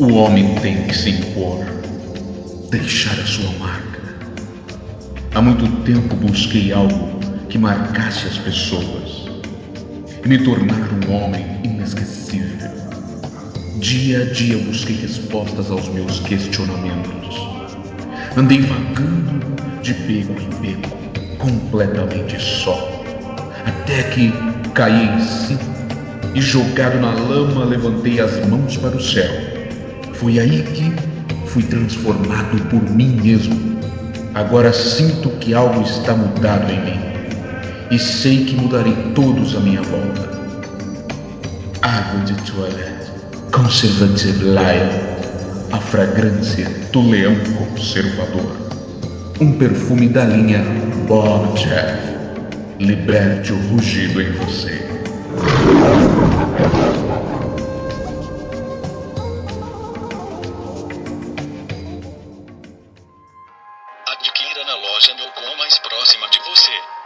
O homem tem que se impor, deixar a sua marca. Há muito tempo busquei algo que marcasse as pessoas e me tornar um homem inesquecível. Dia a dia busquei respostas aos meus questionamentos. Andei vagando de beco em beco, completamente só, até que caí em si e jogado na lama levantei as mãos para o céu foi aí que fui transformado por mim mesmo. Agora sinto que algo está mudado em mim e sei que mudarei todos à minha volta. Água de toilette, Conservative Lion, a fragrância do leão conservador. Um perfume da linha Bob Jeff. Liberte o rugido em você. Na loja Melcom mais próxima de você.